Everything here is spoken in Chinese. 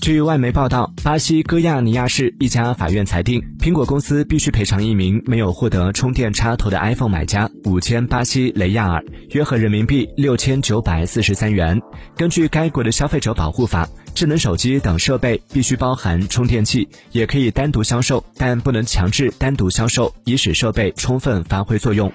据外媒报道巴西戈亚尼亚市一家法院裁定苹果公司必须赔偿一名没有获得充电插头的 iphone 买家五千巴西雷亚尔约合人民币六千九百四十三元根据该国的消费者保护法智能手机等设备必须包含充电器也可以单独销售但不能强制单独销售以使设备充分发挥作用。